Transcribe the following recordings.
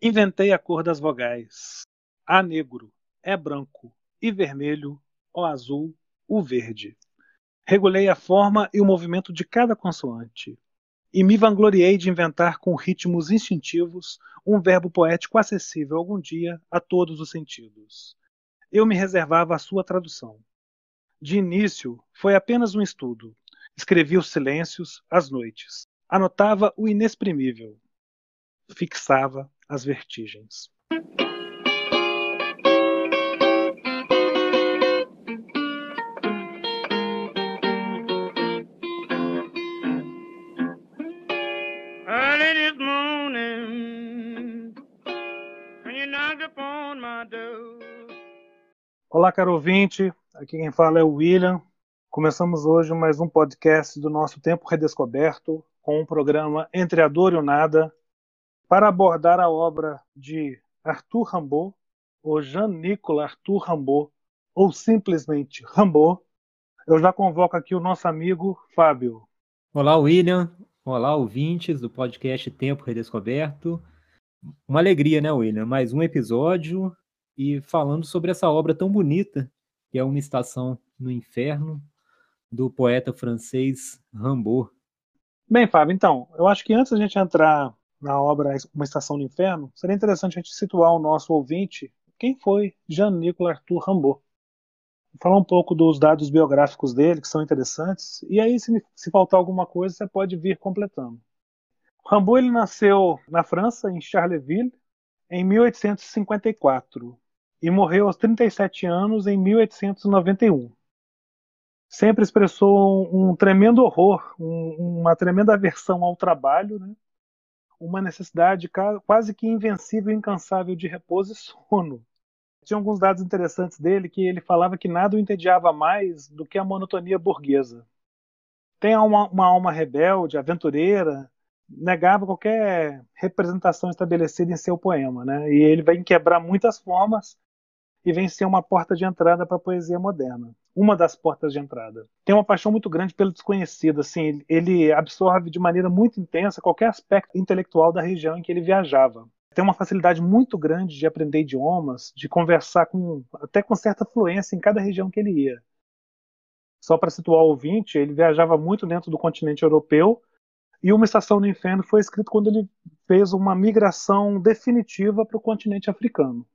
Inventei a cor das vogais. A negro, é branco, e vermelho, o azul, o verde. Regulei a forma e o movimento de cada consoante. E me vangloriei de inventar com ritmos instintivos um verbo poético acessível algum dia a todos os sentidos. Eu me reservava a sua tradução. De início, foi apenas um estudo. Escrevia os silêncios, as noites. Anotava o inexprimível. Fixava as vertigens. Olá, caro ouvinte. Aqui quem fala é o William. Começamos hoje mais um podcast do nosso Tempo Redescoberto, com o um programa Entre a Dor e o Nada, para abordar a obra de Arthur Rimbaud, ou Jean-Nicolas Arthur Rimbaud, ou simplesmente Rimbaud. Eu já convoco aqui o nosso amigo Fábio. Olá, William. Olá, ouvintes do podcast Tempo Redescoberto. Uma alegria, né, William? Mais um episódio e falando sobre essa obra tão bonita, que é Uma Estação no Inferno, do poeta francês Rimbaud. Bem, Fábio, então, eu acho que antes da gente entrar na obra Uma Estação no Inferno, seria interessante a gente situar o nosso ouvinte quem foi Jean-Nicolas Arthur Rimbaud. Falar um pouco dos dados biográficos dele, que são interessantes, e aí, se, se faltar alguma coisa, você pode vir completando. Rimbaud ele nasceu na França, em Charleville, em 1854 e morreu aos 37 anos em 1891. Sempre expressou um, tremendo horror, um, uma tremenda aversão ao trabalho, né? Uma necessidade quase que invencível e incansável de repouso e sono. Tinha alguns dados interessantes dele que ele falava que nada o entediava mais do que a monotonia burguesa. Tem uma, uma alma rebelde, aventureira, negava qualquer representação estabelecida em seu poema, né? E ele vai quebrar muitas formas e vem ser uma porta de entrada para a poesia moderna. Uma das portas de entrada. Tem uma paixão muito grande pelo desconhecido, assim, ele absorve de maneira muito intensa qualquer aspecto intelectual da região em que ele viajava. Tem uma facilidade muito grande de aprender idiomas, de conversar com até com certa fluência em cada região que ele ia. Só para situar o ouvinte, ele viajava muito dentro do continente europeu e Uma Estação no Inferno foi escrito quando ele fez uma migração definitiva para o continente africano.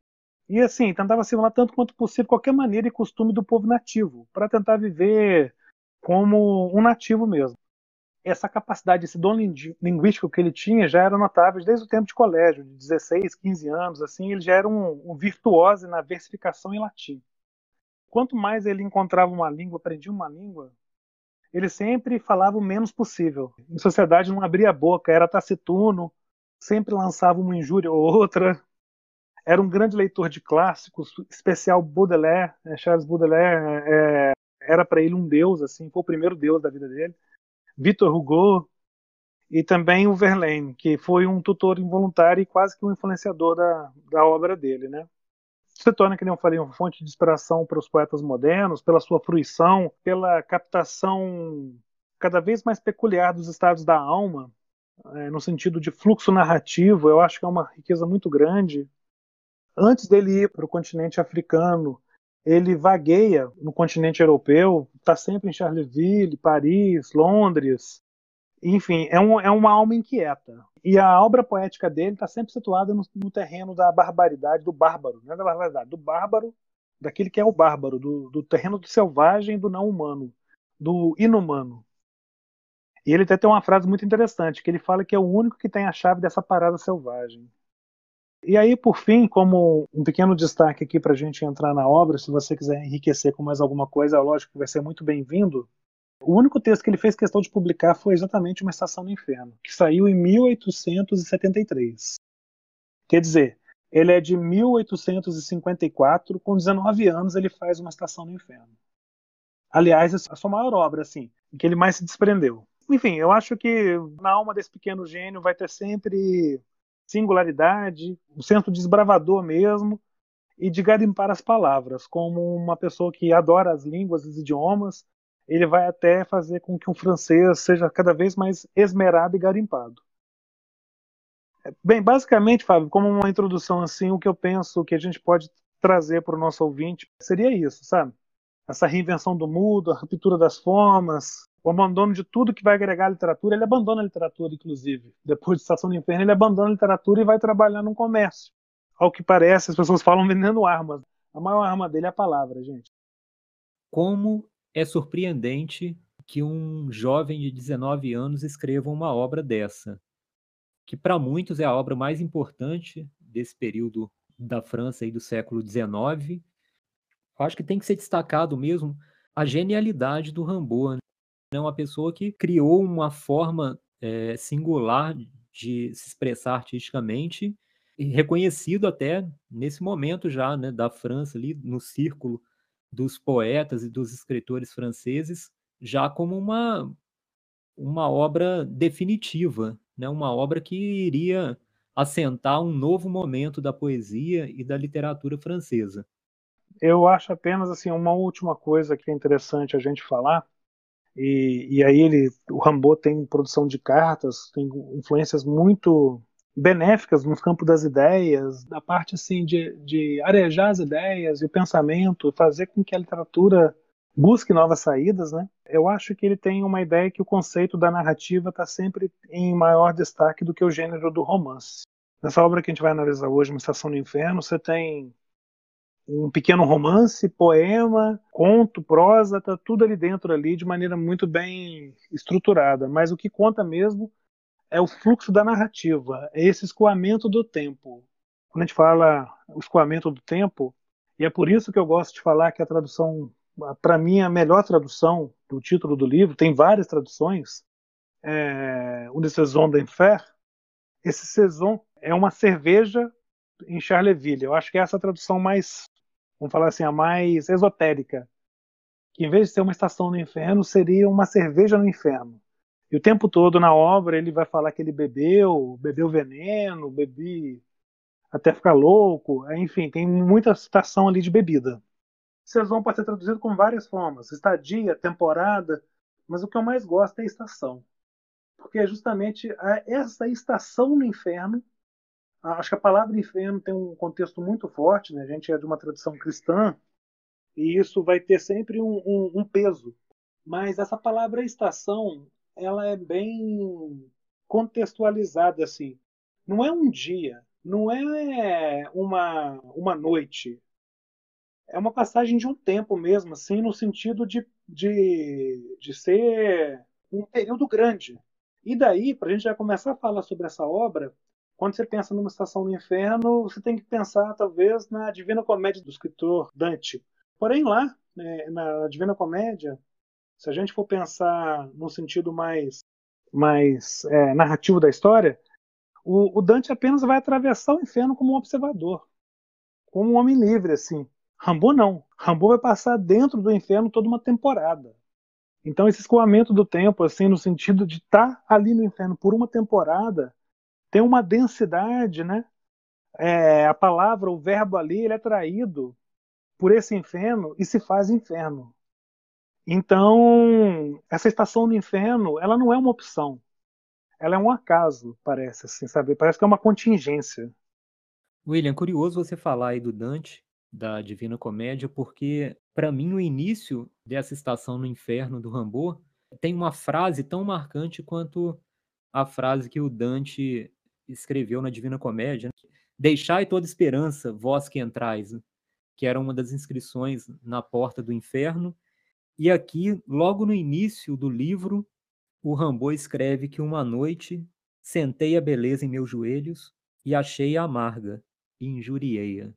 E assim, tentava simular tanto quanto possível qualquer maneira e costume do povo nativo, para tentar viver como um nativo mesmo. Essa capacidade, esse dom linguístico que ele tinha já era notável desde o tempo de colégio, de 16, 15 anos, assim, ele já era um, um virtuoso na versificação em latim. Quanto mais ele encontrava uma língua, aprendia uma língua, ele sempre falava o menos possível. Em sociedade não abria a boca, era taciturno, sempre lançava uma injúria ou outra, era um grande leitor de clássicos, especial Baudelaire, né? Charles Baudelaire é, era para ele um deus, assim, foi o primeiro deus da vida dele. Victor Hugo e também o Verlaine, que foi um tutor involuntário e quase que um influenciador da, da obra dele, né? Se torna, que eu falei, uma fonte de inspiração para os poetas modernos, pela sua fruição, pela captação cada vez mais peculiar dos estados da alma, é, no sentido de fluxo narrativo, eu acho que é uma riqueza muito grande antes dele ir para o continente africano, ele vagueia no continente europeu, está sempre em Charleville, Paris, Londres. Enfim, é, um, é uma alma inquieta. E a obra poética dele está sempre situada no, no, terreno da barbaridade, do bárbaro, não é da barbaridade, do bárbaro, daquele que é o bárbaro, do, do terreno do selvagem, do não humano, do inumano. E ele até tem uma frase muito interessante, que ele fala que é o único que tem a chave dessa parada selvagem. E aí, por fim, como um pequeno destaque aqui para a gente entrar na obra, se você quiser enriquecer com mais alguma coisa, lógico que vai ser muito bem-vindo. O único texto que ele fez questão de publicar foi exatamente Uma Estação no Inferno, que saiu em 1873. Quer dizer, ele é de 1854, com 19 anos ele faz Uma Estação no Inferno. Aliás, é a sua maior obra, assim, em que ele mais se desprendeu. Enfim, eu acho que na alma desse pequeno gênio vai ter sempre singularidade, um senso desbravador mesmo, e de garimpar as palavras. Como uma pessoa que adora as línguas, os idiomas, ele vai até fazer com que um francês seja cada vez mais esmerado e garimpado. Bem, basicamente, Fábio, como uma introdução assim, o que eu penso que a gente pode trazer para o nosso ouvinte seria isso, sabe? Essa reinvenção do mundo, a ruptura das formas, o abandono de tudo que vai agregar à literatura. Ele abandona a literatura, inclusive. Depois de Estação do Inferno, ele abandona a literatura e vai trabalhar num comércio. Ao que parece, as pessoas falam vendendo armas. A maior arma dele é a palavra, gente. Como é surpreendente que um jovem de 19 anos escreva uma obra dessa que para muitos é a obra mais importante desse período da França e do século XIX. Acho que tem que ser destacado mesmo a genialidade do Rambaud, né? uma pessoa que criou uma forma é, singular de se expressar artisticamente e reconhecido até nesse momento já né, da França ali no círculo dos poetas e dos escritores franceses já como uma uma obra definitiva né, uma obra que iria assentar um novo momento da poesia e da literatura francesa. Eu acho apenas assim uma última coisa que é interessante a gente falar. E, e aí ele, o Rambaud tem produção de cartas, tem influências muito benéficas no campo das ideias, da parte assim de, de arejar as ideias e o pensamento, fazer com que a literatura busque novas saídas, né? Eu acho que ele tem uma ideia que o conceito da narrativa está sempre em maior destaque do que o gênero do romance. Nessa obra que a gente vai analisar hoje, Uma Estação no Inferno, você tem um pequeno romance, poema, conto, prosa, tá tudo ali dentro ali de maneira muito bem estruturada. Mas o que conta mesmo é o fluxo da narrativa, é esse escoamento do tempo. Quando a gente fala o escoamento do tempo, e é por isso que eu gosto de falar que a tradução para mim, a melhor tradução do título do livro, tem várias traduções, é, Une Saison d'Enfer. Esse Saison é uma cerveja em Charleville. Eu acho que é essa tradução mais, vamos falar assim, a mais esotérica. Que em vez de ser uma estação no inferno, seria uma cerveja no inferno. E o tempo todo na obra ele vai falar que ele bebeu, bebeu veneno, bebi até ficar louco. Enfim, tem muita citação ali de bebida. Saison pode ser traduzido com várias formas: estadia, temporada, mas o que eu mais gosto é estação. Porque é justamente essa estação no inferno. Acho que a palavra inferno tem um contexto muito forte, né? a gente é de uma tradição cristã, e isso vai ter sempre um, um, um peso. Mas essa palavra estação, ela é bem contextualizada assim. Não é um dia, não é uma, uma noite, é uma passagem de um tempo mesmo, assim, no sentido de, de, de ser um período grande. E daí, para a gente já começar a falar sobre essa obra, quando você pensa numa estação no inferno, você tem que pensar, talvez, na Divina Comédia do escritor Dante. Porém, lá, né, na Divina Comédia, se a gente for pensar no sentido mais, mais é, narrativo da história, o, o Dante apenas vai atravessar o inferno como um observador, como um homem livre, assim. Rambo não. Rambo vai passar dentro do inferno toda uma temporada. Então esse escoamento do tempo, assim, no sentido de estar tá ali no inferno por uma temporada, tem uma densidade, né? É, a palavra, o verbo ali, ele é traído por esse inferno e se faz inferno. Então, essa estação no inferno, ela não é uma opção. Ela é um acaso, parece assim, sabe? Parece que é uma contingência. William, curioso você falar aí do Dante, da Divina Comédia, porque para mim o início dessa estação no inferno do Rambo tem uma frase tão marcante quanto a frase que o Dante escreveu na Divina Comédia: Deixai toda esperança, vós que entrais, que era uma das inscrições na porta do inferno. E aqui, logo no início do livro, o Rambo escreve que uma noite sentei a beleza em meus joelhos e achei-a amarga e injuriei-a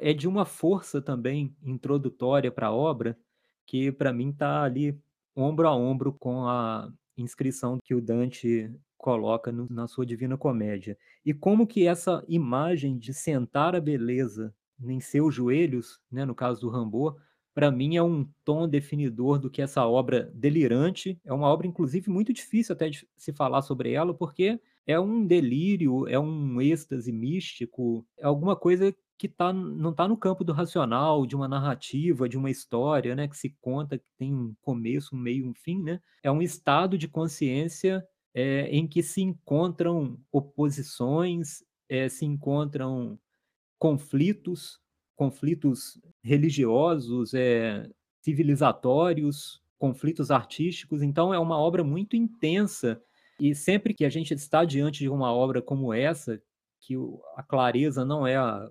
é de uma força também introdutória para a obra que para mim está ali ombro a ombro com a inscrição que o Dante coloca no, na sua Divina Comédia. E como que essa imagem de sentar a beleza em seus joelhos, né, no caso do Rambo, para mim é um tom definidor do que essa obra delirante, é uma obra inclusive muito difícil até de se falar sobre ela, porque é um delírio, é um êxtase místico, é alguma coisa que tá, não está no campo do racional, de uma narrativa, de uma história, né, que se conta, que tem um começo, um meio, um fim, né? É um estado de consciência é, em que se encontram oposições, é, se encontram conflitos, conflitos religiosos, é, civilizatórios, conflitos artísticos. Então, é uma obra muito intensa. E sempre que a gente está diante de uma obra como essa, que a clareza não é a,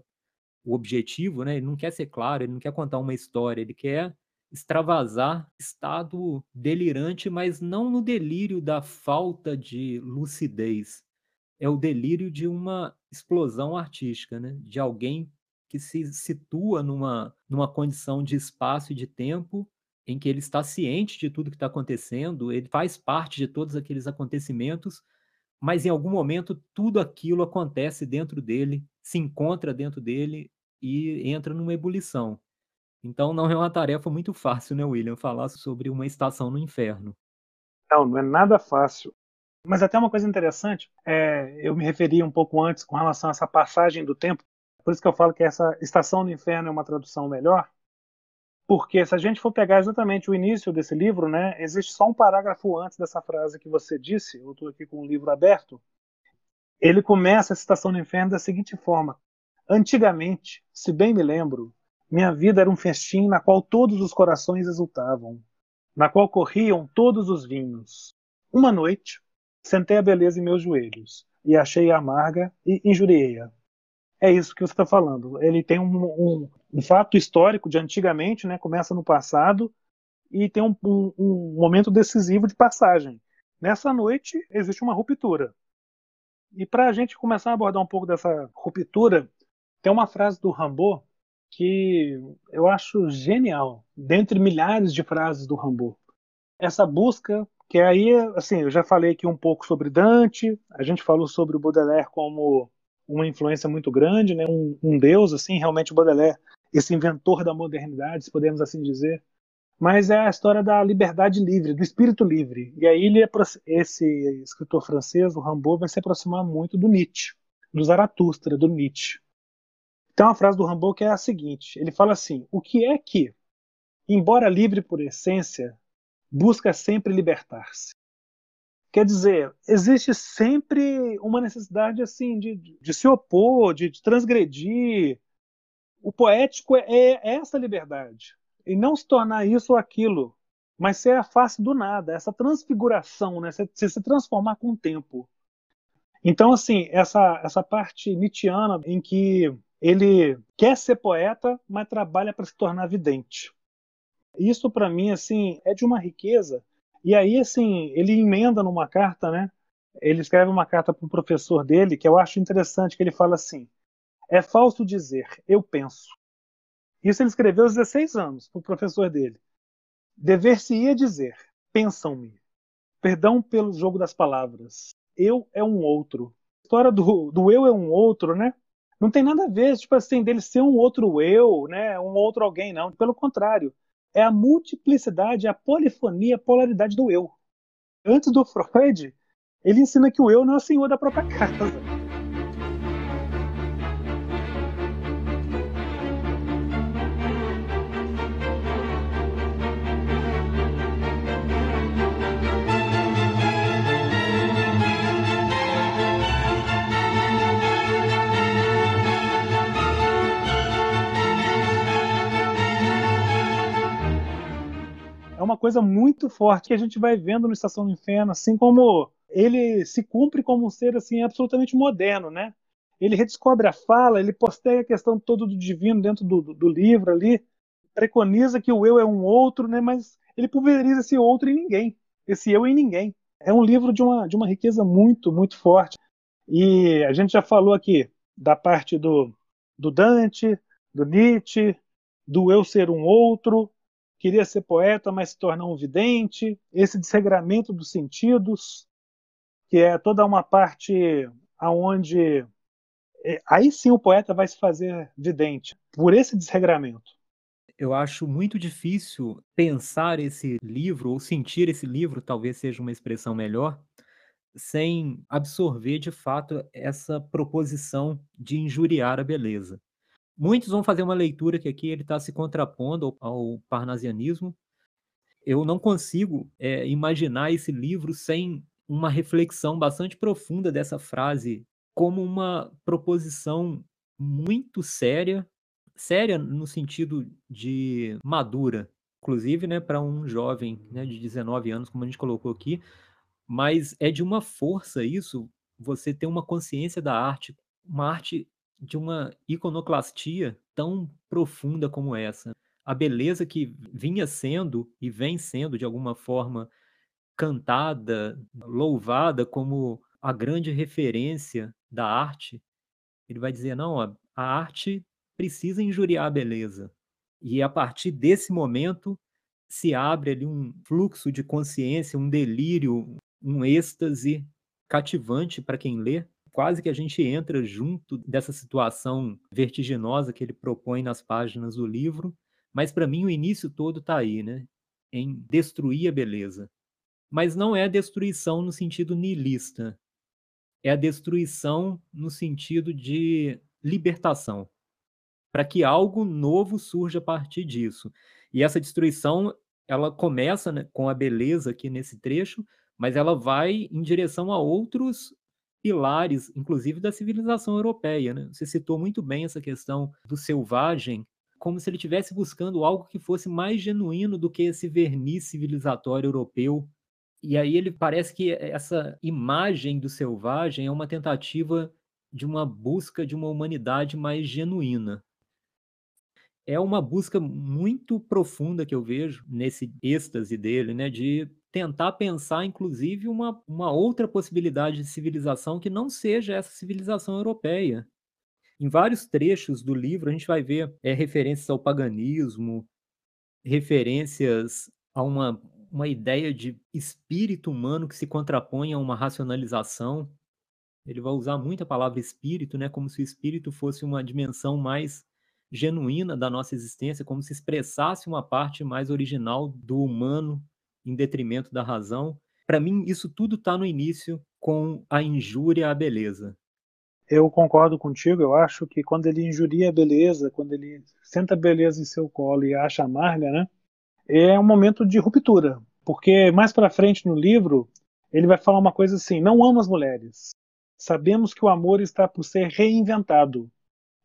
o objetivo, né? Ele não quer ser claro, ele não quer contar uma história, ele quer extravasar estado delirante, mas não no delírio da falta de lucidez. É o delírio de uma explosão artística, né? De alguém que se situa numa, numa condição de espaço e de tempo em que ele está ciente de tudo que está acontecendo, ele faz parte de todos aqueles acontecimentos, mas em algum momento tudo aquilo acontece dentro dele, se encontra dentro dele e entra numa ebulição. Então não é uma tarefa muito fácil, né, William, falar sobre uma estação no inferno. Não, não é nada fácil. Mas até uma coisa interessante, é, eu me referi um pouco antes com relação a essa passagem do tempo, por isso que eu falo que essa estação do inferno é uma tradução melhor, porque se a gente for pegar exatamente o início desse livro, né, existe só um parágrafo antes dessa frase que você disse, eu estou aqui com o livro aberto, ele começa a estação do inferno da seguinte forma: Antigamente, se bem me lembro, minha vida era um festim na qual todos os corações exultavam, na qual corriam todos os vinhos. Uma noite, sentei a beleza em meus joelhos e achei-a amarga e injuriei-a. É isso que você está falando. Ele tem um, um, um, fato histórico de antigamente, né? começa no passado, e tem um, um momento decisivo de passagem. Nessa noite existe uma ruptura. E para a gente começar a abordar um pouco dessa ruptura, tem uma frase do Rambo que eu acho genial, dentre milhares de frases do Rambo. Essa busca, que aí, assim, eu já falei aqui um pouco sobre Dante, a gente falou sobre o Baudelaire como uma influência muito grande, né? um, um deus, assim, realmente o Baudelaire, esse inventor da modernidade, se podemos assim dizer. Mas é a história da liberdade livre, do espírito livre. E aí ele, esse escritor francês, o Rambo, vai se aproximar muito do Nietzsche, do Zaratustra, do Nietzsche. Tem uma frase do Rambo que é a seguinte: ele fala assim, o que é que, embora livre por essência, busca sempre libertar-se? Quer dizer, existe sempre uma necessidade assim de, de se opor, de, de transgredir. O poético é, é essa liberdade. E não se tornar isso ou aquilo, mas ser a face do nada, essa transfiguração, né? se, se transformar com o tempo. Então, assim, essa, essa parte nietzschiana em que ele quer ser poeta, mas trabalha para se tornar vidente. Isso para mim assim é de uma riqueza. E aí assim, ele emenda numa carta, né? Ele escreve uma carta para o professor dele, que eu acho interessante, que ele fala assim: "É falso dizer, eu penso". Isso ele escreveu aos 16 anos para o professor dele. Dever-se-ia dizer: "Pensam-me". Perdão pelo jogo das palavras. Eu é um outro. A história do, do eu é um outro, né? Não tem nada a ver, tipo assim, dele ser um outro eu, né? Um outro alguém, não. Pelo contrário, é a multiplicidade, a polifonia, a polaridade do eu. Antes do Freud, ele ensina que o eu não é o senhor da própria casa. Uma coisa muito forte que a gente vai vendo no Estação do Inferno, assim como ele se cumpre como um ser assim absolutamente moderno, né? Ele redescobre a fala, ele posteia a questão toda do divino dentro do, do, do livro ali, preconiza que o eu é um outro, né? Mas ele pulveriza esse outro em ninguém, esse eu em ninguém. É um livro de uma, de uma riqueza muito, muito forte. E a gente já falou aqui da parte do, do Dante, do Nietzsche, do eu ser um outro, queria ser poeta, mas se tornou um vidente, esse desregramento dos sentidos, que é toda uma parte aonde é, aí sim o poeta vai se fazer vidente por esse desregramento. Eu acho muito difícil pensar esse livro ou sentir esse livro, talvez seja uma expressão melhor, sem absorver de fato essa proposição de injuriar a beleza. Muitos vão fazer uma leitura que aqui ele está se contrapondo ao, ao, parnasianismo. Eu não consigo é, imaginar esse livro sem uma reflexão bastante profunda dessa frase como uma proposição muito séria, séria no sentido de madura, inclusive, né, para um jovem, né, de 19 anos, como a gente colocou aqui, mas é de uma força isso, você ter uma consciência da arte, uma arte de uma iconoclastia tão profunda como essa. A beleza que vinha sendo e vem sendo de alguma forma cantada, louvada como a grande referência da arte, ele vai dizer: não, a, arte precisa injuriar a beleza. E a partir desse momento se abre ali um fluxo de consciência, um delírio, um êxtase cativante para quem lê. Quase que a gente entra junto dessa situação vertiginosa que ele propõe nas páginas do livro. Mas para mim o início todo está aí, né? Em destruir a beleza. Mas não é destruição no sentido niilista, é a destruição no sentido de libertação, para que algo novo surja a partir disso. E essa destruição, ela começa né, com a beleza aqui nesse trecho, mas ela vai em direção a outros pilares, inclusive da civilização europeia. Né? Você citou muito bem essa questão do selvagem, como se ele estivesse buscando algo que fosse mais genuíno do que esse verniz civilizatório europeu e aí ele parece que essa imagem do selvagem é uma tentativa de uma busca de uma humanidade mais genuína. É uma busca muito profunda que eu vejo nesse êxtase dele, né, de tentar pensar, inclusive, uma, uma outra possibilidade de civilização que não seja essa civilização europeia. Em vários trechos do livro, a gente vai ver é, referências ao paganismo, referências a uma uma ideia de espírito humano que se contrapõe a uma racionalização. Ele vai usar muito a palavra espírito, né, como se o espírito fosse uma dimensão mais genuína da nossa existência, como se expressasse uma parte mais original do humano em detrimento da razão. Para mim, isso tudo está no início com a injúria à beleza. Eu concordo contigo, eu acho que quando ele injuria a beleza, quando ele senta a beleza em seu colo e acha amarga, né? é um momento de ruptura, porque mais para frente no livro ele vai falar uma coisa assim: não amo as mulheres. Sabemos que o amor está por ser reinventado.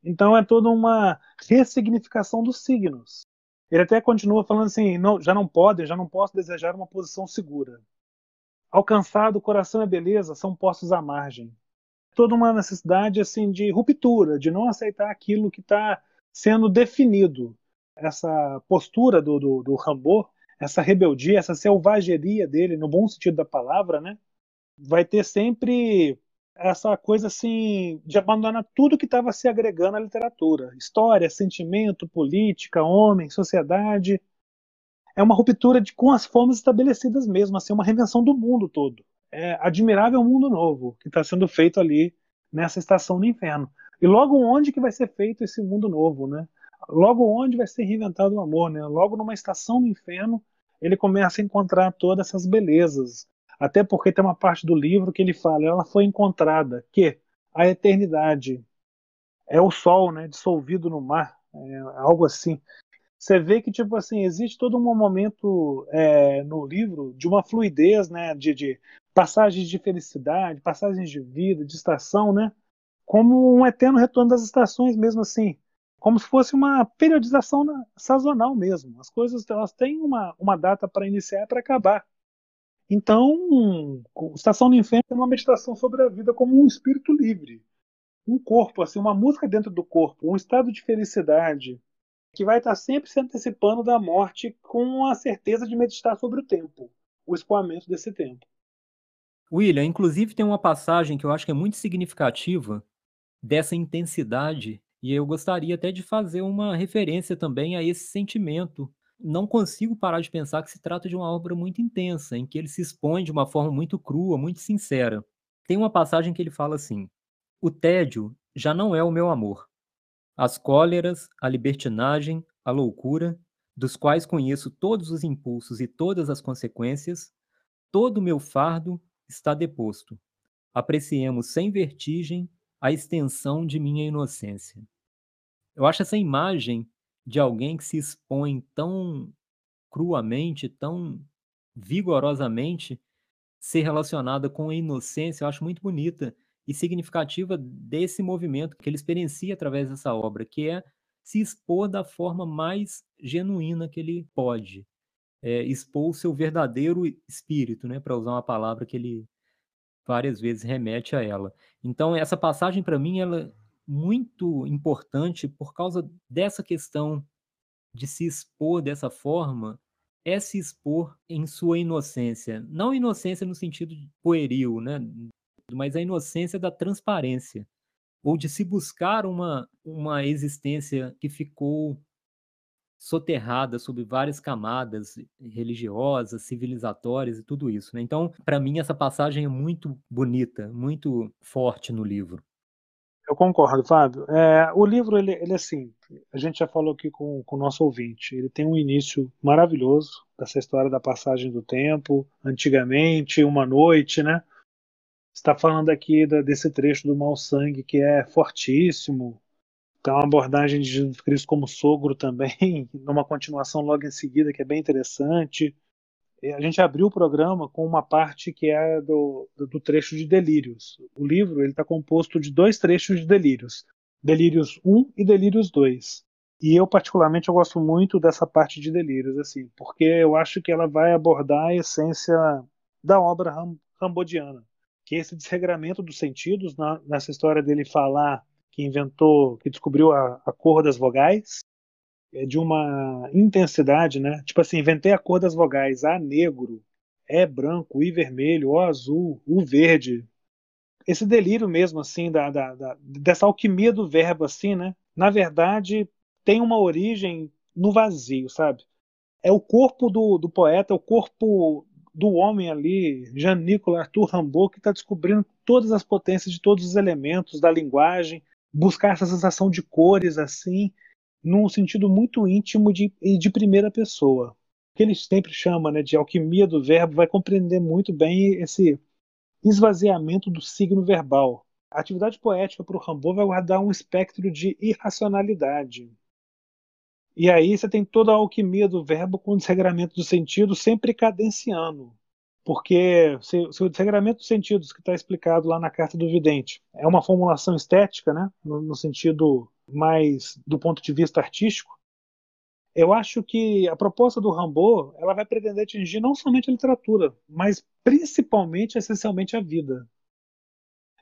Então é toda uma ressignificação dos signos. Ele até continua falando assim: não, já não pode, já não posso desejar uma posição segura. Alcançado, o coração e a beleza são postos à margem. Toda uma necessidade assim de ruptura, de não aceitar aquilo que está sendo definido essa postura do, do, do Rambo, essa rebeldia, essa selvageria dele, no bom sentido da palavra, né? Vai ter sempre essa coisa assim de abandonar tudo que estava se agregando à literatura, história, sentimento, política, homem, sociedade. É uma ruptura de, com as formas estabelecidas mesmo, assim, uma reinvenção do mundo todo. É admirável um mundo novo que está sendo feito ali nessa estação do inferno. E logo onde que vai ser feito esse mundo novo, né? logo onde vai ser reinventado o amor, né? Logo numa estação do inferno, ele começa a encontrar todas essas belezas. Até porque tem uma parte do livro que ele fala, ela foi encontrada, que a eternidade é o sol, né, dissolvido no mar, é algo assim. Você vê que tipo assim existe todo um momento é, no livro de uma fluidez, né, de, de passagens de felicidade, passagens de vida, de estação, né, como um eterno retorno das estações, mesmo assim como se fosse uma periodização na, sazonal mesmo. As coisas elas têm uma, uma data para iniciar e para acabar. Então, Estação do Inferno é uma meditação sobre a vida como um espírito livre, um corpo, assim, uma música dentro do corpo, um estado de felicidade que vai estar sempre se antecipando da morte com a certeza de meditar sobre o tempo, o escoamento desse tempo. William, inclusive tem uma passagem que eu acho que é muito significativa dessa intensidade e eu gostaria até de fazer uma referência também a esse sentimento. Não consigo parar de pensar que se trata de uma obra muito intensa, em que ele se expõe de uma forma muito crua, muito sincera. Tem uma passagem que ele fala assim: O tédio já não é o meu amor. As cóleras, a libertinagem, a loucura, dos quais conheço todos os impulsos e todas as consequências, todo o meu fardo está deposto. Apreciemos sem vertigem a extensão de minha inocência. Eu acho essa imagem de alguém que se expõe tão cruamente, tão vigorosamente, ser relacionada com a inocência, eu acho muito bonita e significativa desse movimento que ele experiencia através dessa obra, que é se expor da forma mais genuína que ele pode, é, expor o seu verdadeiro espírito, né, para usar uma palavra que ele várias vezes remete a ela. Então essa passagem para mim ela muito importante por causa dessa questão de se expor dessa forma é se expor em sua inocência, não inocência no sentido pueril, né, mas a inocência da transparência ou de se buscar uma uma existência que ficou soterrada sob várias camadas religiosas, civilizatórias e tudo isso, né? Então, para mim essa passagem é muito bonita, muito forte no livro. Eu concordo, Fábio. É, o livro, ele, ele assim, a gente já falou aqui com, com o nosso ouvinte, ele tem um início maravilhoso, dessa história da passagem do tempo, antigamente, uma noite, né? está falando aqui da, desse trecho do mau sangue que é fortíssimo, tem uma abordagem de Jesus Cristo como sogro também, numa continuação logo em seguida, que é bem interessante. A gente abriu o programa com uma parte que é do, do trecho de Delírios. O livro está composto de dois trechos de Delírios, Delírios 1 e Delírios 2. E eu, particularmente, eu gosto muito dessa parte de Delírios, assim, porque eu acho que ela vai abordar a essência da obra ram, rambodiana, que é esse desregramento dos sentidos, na, nessa história dele falar que inventou, que descobriu a, a cor das vogais, é de uma intensidade, né? Tipo assim, inventei a cor das vogais, A negro, E branco, I vermelho, O azul, U verde. Esse delírio mesmo, assim, da, da, da, dessa alquimia do verbo, assim, né? Na verdade, tem uma origem no vazio, sabe? É o corpo do, do poeta, é o corpo do homem ali, Jean-Nicolas Arthur Rimbaud, que está descobrindo todas as potências de todos os elementos da linguagem, buscar essa sensação de cores assim, num sentido muito íntimo de, e de primeira pessoa. O que ele sempre chama né, de alquimia do verbo vai compreender muito bem esse esvaziamento do signo verbal. A atividade poética para o Rimbaud vai guardar um espectro de irracionalidade. E aí você tem toda a alquimia do verbo com o desregramento do sentido sempre cadenciando. Porque se, se o desregramento dos sentidos que está explicado lá na carta do vidente é uma formulação estética, né, no, no sentido mais do ponto de vista artístico, eu acho que a proposta do Rambo ela vai pretender atingir não somente a literatura, mas principalmente, essencialmente, a vida.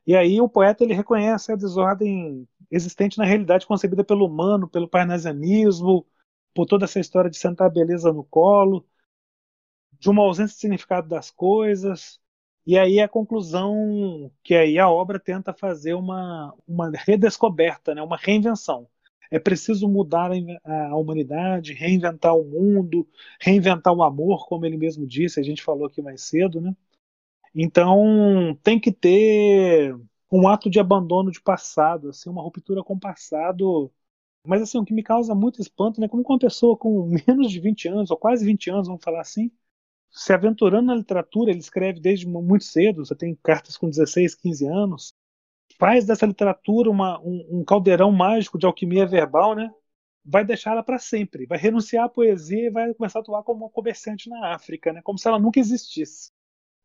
E aí o poeta ele reconhece a desordem existente na realidade concebida pelo humano, pelo parnasianismo, por toda essa história de sentar a beleza no colo, de uma ausência de significado das coisas. E aí a conclusão que aí a obra tenta fazer uma, uma redescoberta, né, uma reinvenção. É preciso mudar a humanidade, reinventar o mundo, reinventar o amor, como ele mesmo disse, a gente falou aqui mais cedo, né? Então tem que ter um ato de abandono de passado, assim, uma ruptura com o passado. Mas assim, o que me causa muito espanto, né, como uma pessoa com menos de 20 anos, ou quase 20 anos, vamos falar assim, se aventurando na literatura, ele escreve desde muito cedo, você tem cartas com 16, 15 anos, faz dessa literatura uma, um, um, caldeirão mágico de alquimia verbal, né? Vai deixá-la para sempre, vai renunciar à poesia e vai começar a atuar como uma comerciante na África, né? Como se ela nunca existisse.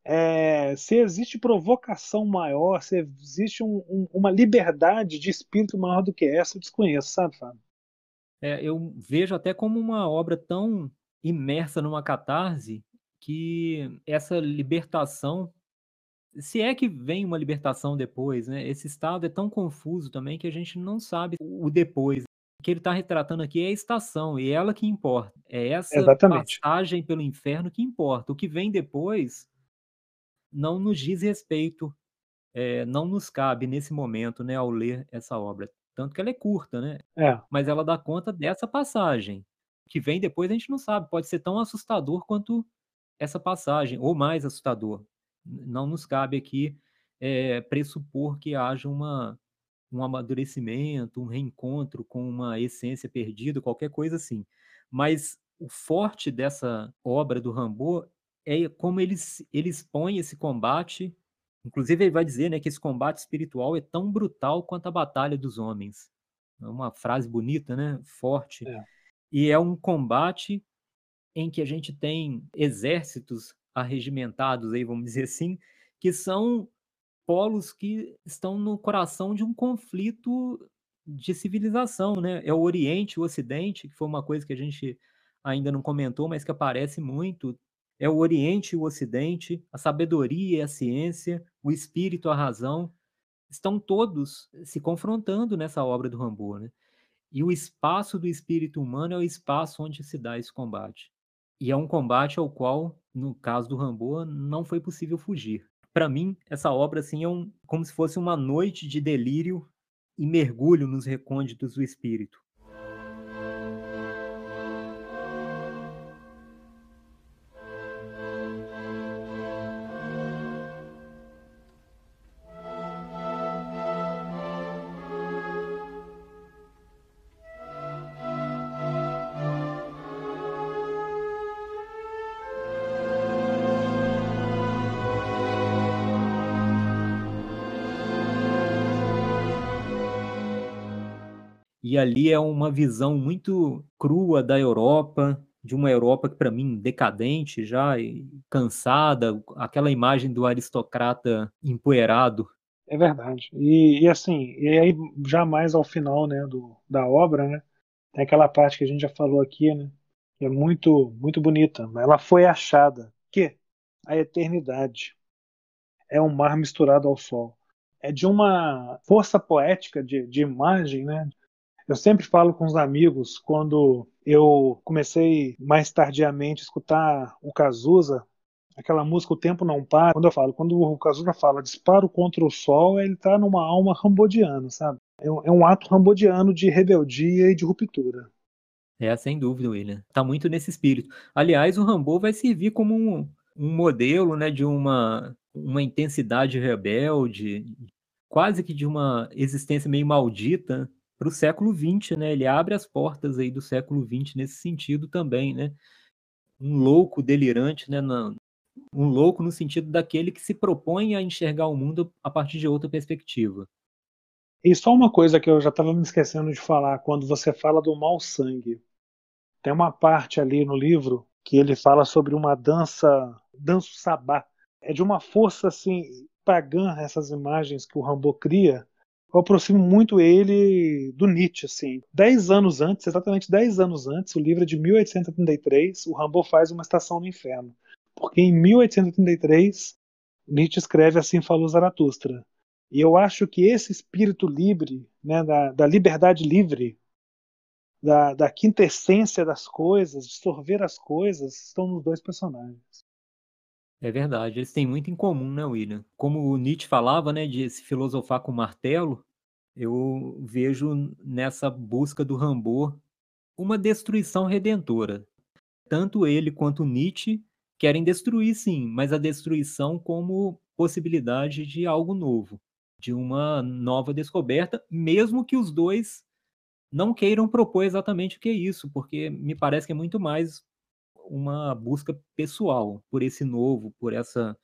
É, se existe provocação maior, se existe um, um, uma liberdade de espírito maior do que essa, eu desconheço, sabe, Fábio? É, eu vejo até como uma obra tão imersa numa catarse que essa libertação, se é que vem uma libertação depois, né? Esse estado é tão confuso também que a gente não sabe o depois. O que ele está retratando aqui é a estação, e é ela que importa. É essa Exatamente. passagem pelo inferno que importa. O que vem depois não nos diz respeito, é, não nos cabe nesse momento, né, ao ler essa obra. Tanto que ela é curta, né? É. Mas ela dá conta dessa passagem. O que vem depois a gente não sabe. Pode ser tão assustador quanto essa passagem, ou mais assustador. Não nos cabe aqui é, pressupor que haja uma, um amadurecimento, um reencontro com uma essência perdida, qualquer coisa assim. Mas o forte dessa obra do Rambo é como ele, ele expõe esse combate. Inclusive, ele vai dizer né, que esse combate espiritual é tão brutal quanto a batalha dos homens. É uma frase bonita, né? forte. É. E é um combate em que a gente tem exércitos arregimentados aí, vamos dizer assim, que são polos que estão no coração de um conflito de civilização, né? É o Oriente o Ocidente, que foi uma coisa que a gente ainda não comentou, mas que aparece muito. É o Oriente e o Ocidente, a sabedoria e a ciência, o espírito, a razão, estão todos se confrontando nessa obra do Rambo, né? E o espaço do espírito humano é o espaço onde se dá esse combate. E é um combate ao qual, no caso do Rambo, não foi possível fugir. Para mim, essa obra assim é um, como se fosse uma noite de delírio e mergulho nos recônditos do espírito. E ali é uma visão muito crua da Europa, de uma Europa que para mim decadente já, cansada, aquela imagem do aristocrata empoeirado. É verdade. E, e assim, e aí já mais ao final, né, do, da obra, né, tem aquela parte que a gente já falou aqui, né, que é muito muito bonita. Ela foi achada que a eternidade é um mar misturado ao sol. É de uma força poética de, de imagem, né? Eu sempre falo com os amigos quando eu comecei mais tardiamente a escutar o Cazuza, aquela música O Tempo Não Para. Quando eu falo, quando o Cazuza fala disparo contra o sol, ele está numa alma rambodiana, sabe? É um, é um ato rambodiano de rebeldia e de ruptura. É, sem dúvida, William. Tá muito nesse espírito. Aliás, o Rambo vai servir como um, um modelo, né, de uma, uma intensidade rebelde, quase que de uma existência meio maldita, para o século XX, né? Ele abre as portas aí do século XX nesse sentido também, né? Um louco delirante, né? um louco no sentido daquele que se propõe a enxergar o mundo a partir de outra perspectiva. E só uma coisa que eu já estava me esquecendo de falar, quando você fala do mau sangue. Tem uma parte ali no livro que ele fala sobre uma dança, danço sabá. É de uma força assim pagã essas imagens que o Rambo cria, eu aproximo muito ele do Nietzsche, assim. Dez anos antes, exatamente dez anos antes, o livro é de 1833, o Rambo faz uma estação no inferno. Porque em 1833, Nietzsche escreve assim falou Zaratustra. E eu acho que esse espírito livre, né, da, da liberdade livre, da, da quintessência das coisas, de sorver as coisas, estão nos dois personagens. É verdade, eles têm muito em comum, né, William? Como o Nietzsche falava, né, de se filosofar com martelo, eu vejo nessa busca do Rambo uma destruição redentora. Tanto ele quanto Nietzsche querem destruir, sim, mas a destruição como possibilidade de algo novo, de uma nova descoberta, mesmo que os dois não queiram propor exatamente o que é isso, porque me parece que é muito mais uma busca pessoal por esse novo, por essa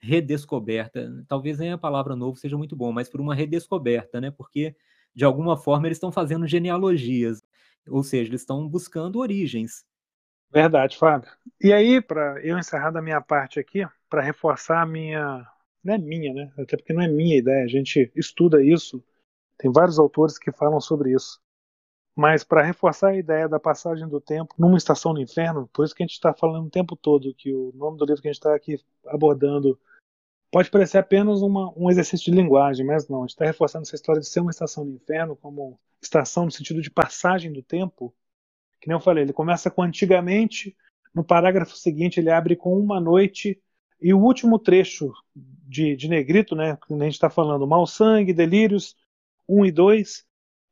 redescoberta. Talvez nem a palavra novo seja muito bom, mas por uma redescoberta, né? Porque de alguma forma eles estão fazendo genealogias, ou seja, eles estão buscando origens. Verdade, Fábio. E aí, para eu encerrar da minha parte aqui, para reforçar a minha, não é minha, né? Até porque não é minha ideia, a gente estuda isso. Tem vários autores que falam sobre isso. Mas para reforçar a ideia da passagem do tempo numa estação no inferno, por isso que a gente está falando o tempo todo que o nome do livro que a gente está aqui abordando pode parecer apenas uma, um exercício de linguagem, mas não. A gente está reforçando essa história de ser uma estação no inferno como estação no sentido de passagem do tempo. Que nem eu falei, ele começa com antigamente, no parágrafo seguinte ele abre com uma noite e o último trecho de, de negrito, né, que a gente está falando, mau sangue, delírios, 1 e 2,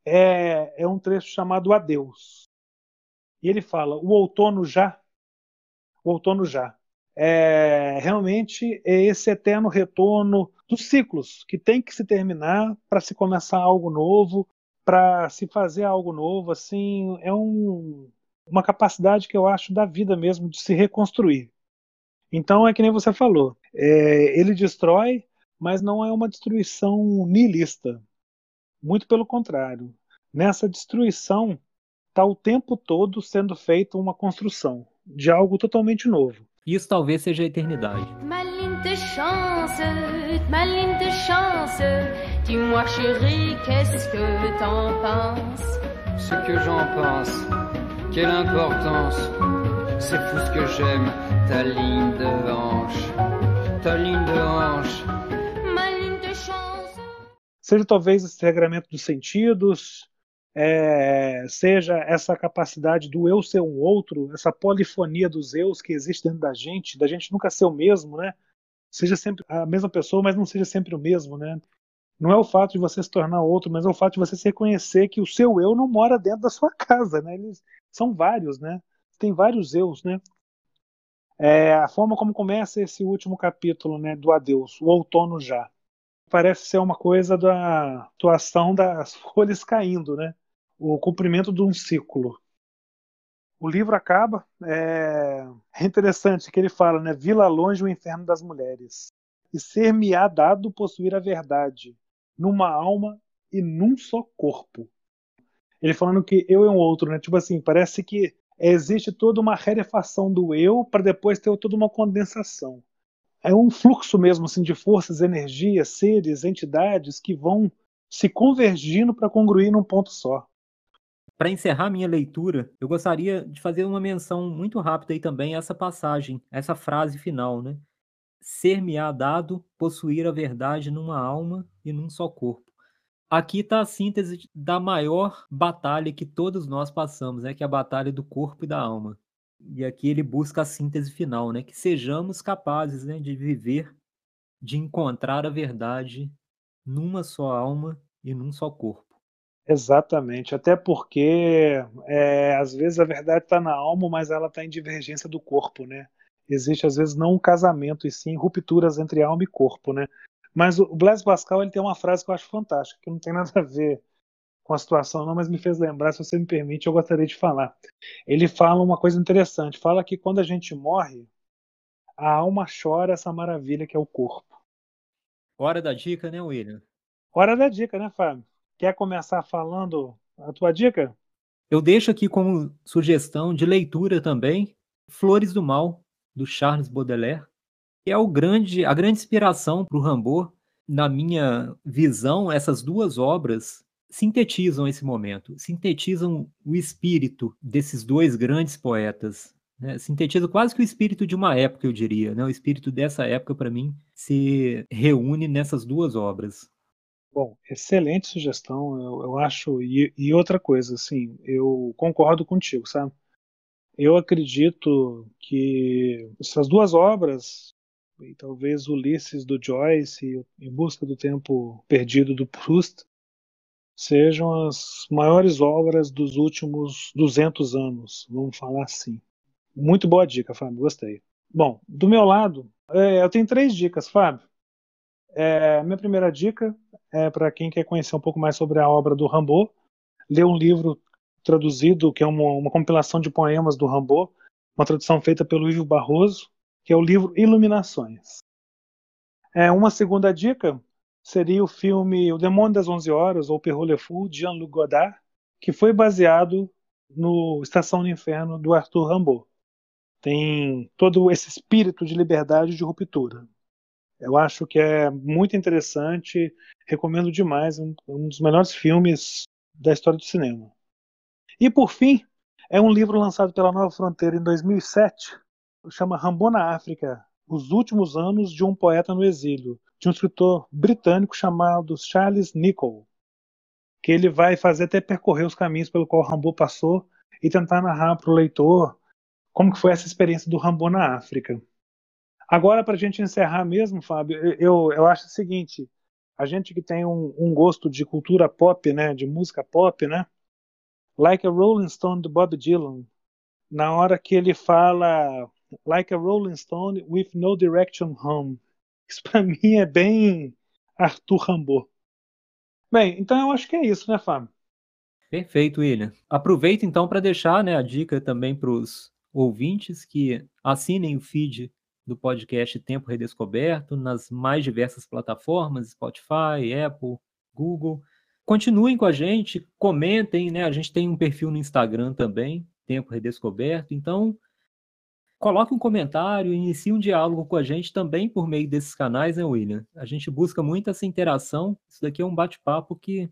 é, é um trecho chamado Adeus. E ele fala: o outono já, o outono já. É, realmente é esse eterno retorno dos ciclos que tem que se terminar para se começar algo novo, para se fazer algo novo. Assim, é um, uma capacidade que eu acho da vida mesmo de se reconstruir. Então é que nem você falou, é, ele destrói, mas não é uma destruição nihilista. Muito pelo contrário. Nessa destruição está o tempo todo sendo feita uma construção de algo totalmente novo. Isso talvez seja a eternidade. Dis-moi, chérie, qu'est-ce que t'en penses? Ce que j'en pense, quelle importance. C'est fou ce que j'aime, ta ligne de hanche, ta ligne de hanche. Seja talvez esse regramento dos sentidos, é, seja essa capacidade do eu ser um outro, essa polifonia dos eus que existe dentro da gente, da gente nunca ser o mesmo, né? Seja sempre a mesma pessoa, mas não seja sempre o mesmo, né? Não é o fato de você se tornar outro, mas é o fato de você se reconhecer que o seu eu não mora dentro da sua casa, né? Eles são vários, né? Tem vários eus, né? É, a forma como começa esse último capítulo, né, do adeus, o outono já, parece ser uma coisa da atuação das folhas caindo, né? o cumprimento de um ciclo. O livro acaba, é, é interessante que ele fala, né, Vila longe o inferno das mulheres, e ser-me-á dado possuir a verdade, numa alma e num só corpo. Ele falando que eu é um outro, né? Tipo assim, parece que existe toda uma rarefação do eu para depois ter toda uma condensação. É um fluxo mesmo assim de forças, energias, seres, entidades que vão se convergindo para congruir num ponto só. Para encerrar minha leitura, eu gostaria de fazer uma menção muito rápida aí também a essa passagem, essa frase final, né? Ser-me-á dado possuir a verdade numa alma e num só corpo. Aqui está a síntese da maior batalha que todos nós passamos, né? Que é a batalha do corpo e da alma. E aqui ele busca a síntese final, né? Que sejamos capazes né, de viver, de encontrar a verdade numa só alma e num só corpo. Exatamente, até porque é, às vezes a verdade está na alma, mas ela está em divergência do corpo, né? Existe às vezes não um casamento e sim rupturas entre alma e corpo, né? Mas o Blaise Pascal ele tem uma frase que eu acho fantástica, que não tem nada a ver com a situação não, mas me fez lembrar, se você me permite, eu gostaria de falar. Ele fala uma coisa interessante, fala que quando a gente morre, a alma chora essa maravilha que é o corpo. Hora da dica, né, William? Hora da dica, né, Fábio? Quer começar falando a tua dica? Eu deixo aqui como sugestão de leitura também Flores do Mal, do Charles Baudelaire, que é o grande, a grande inspiração para o Rambo. Na minha visão, essas duas obras sintetizam esse momento, sintetizam o espírito desses dois grandes poetas. Né? Sintetizam quase que o espírito de uma época, eu diria. Né? O espírito dessa época, para mim, se reúne nessas duas obras. Bom, excelente sugestão, eu, eu acho. E, e, outra coisa, assim, eu concordo contigo, sabe? Eu acredito que essas duas obras, e talvez Ulisses do Joyce e Em Busca do Tempo Perdido do Proust, sejam as maiores obras dos últimos 200 anos, vamos falar assim. Muito boa dica, Fábio, gostei. Bom, do meu lado, é, eu tenho três dicas, Fábio. É, minha primeira dica é para quem quer conhecer um pouco mais sobre a obra do Rambo, ler um livro traduzido, que é uma, uma compilação de poemas do Rambo, uma tradução feita pelo Ivo Barroso, que é o livro Iluminações. É, uma segunda dica seria o filme O Demônio das Onze Horas, ou Perro Le Fou, de Jean-Luc Godard, que foi baseado no Estação do Inferno, do Arthur Rambo. Tem todo esse espírito de liberdade e de ruptura. Eu acho que é muito interessante, recomendo demais, um, um dos melhores filmes da história do cinema. E por fim, é um livro lançado pela Nova Fronteira em 2007, chama Rambo na África: Os Últimos Anos de um Poeta no Exílio, de um escritor britânico chamado Charles Nicholl, que ele vai fazer até percorrer os caminhos pelo qual Rambo passou e tentar narrar para o leitor como que foi essa experiência do Rambo na África. Agora, para a gente encerrar mesmo, Fábio, eu, eu acho o seguinte: a gente que tem um, um, gosto de cultura pop, né, de música pop, né, like a Rolling Stone do Bob Dylan, na hora que ele fala like a Rolling Stone with no direction home, isso para mim é bem Arthur Rimbaud. Bem, então eu acho que é isso, né, Fábio? Perfeito, William. Aproveito então para deixar né, a dica também para os ouvintes que assinem o feed do podcast Tempo Redescoberto nas mais diversas plataformas, Spotify, Apple, Google. Continuem com a gente, comentem, né? A gente tem um perfil no Instagram também, Tempo Redescoberto. Então, coloque um comentário, inicie um diálogo com a gente também por meio desses canais, né, William? A gente busca muito essa interação. Isso daqui é um bate-papo que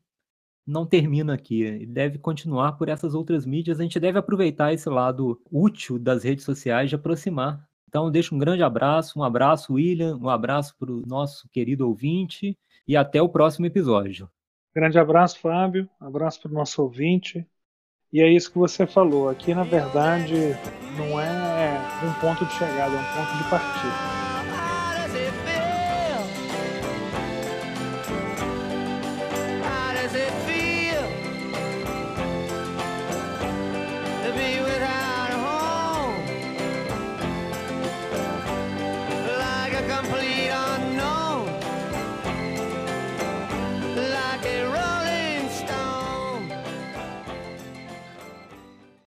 não termina aqui. Ele deve continuar por essas outras mídias. A gente deve aproveitar esse lado útil das redes sociais de aproximar. Então, deixo um grande abraço, um abraço, William, um abraço para o nosso querido ouvinte e até o próximo episódio. Grande abraço, Fábio. Abraço para o nosso ouvinte. E é isso que você falou. Aqui, na verdade, não é um ponto de chegada, um ponto de partida.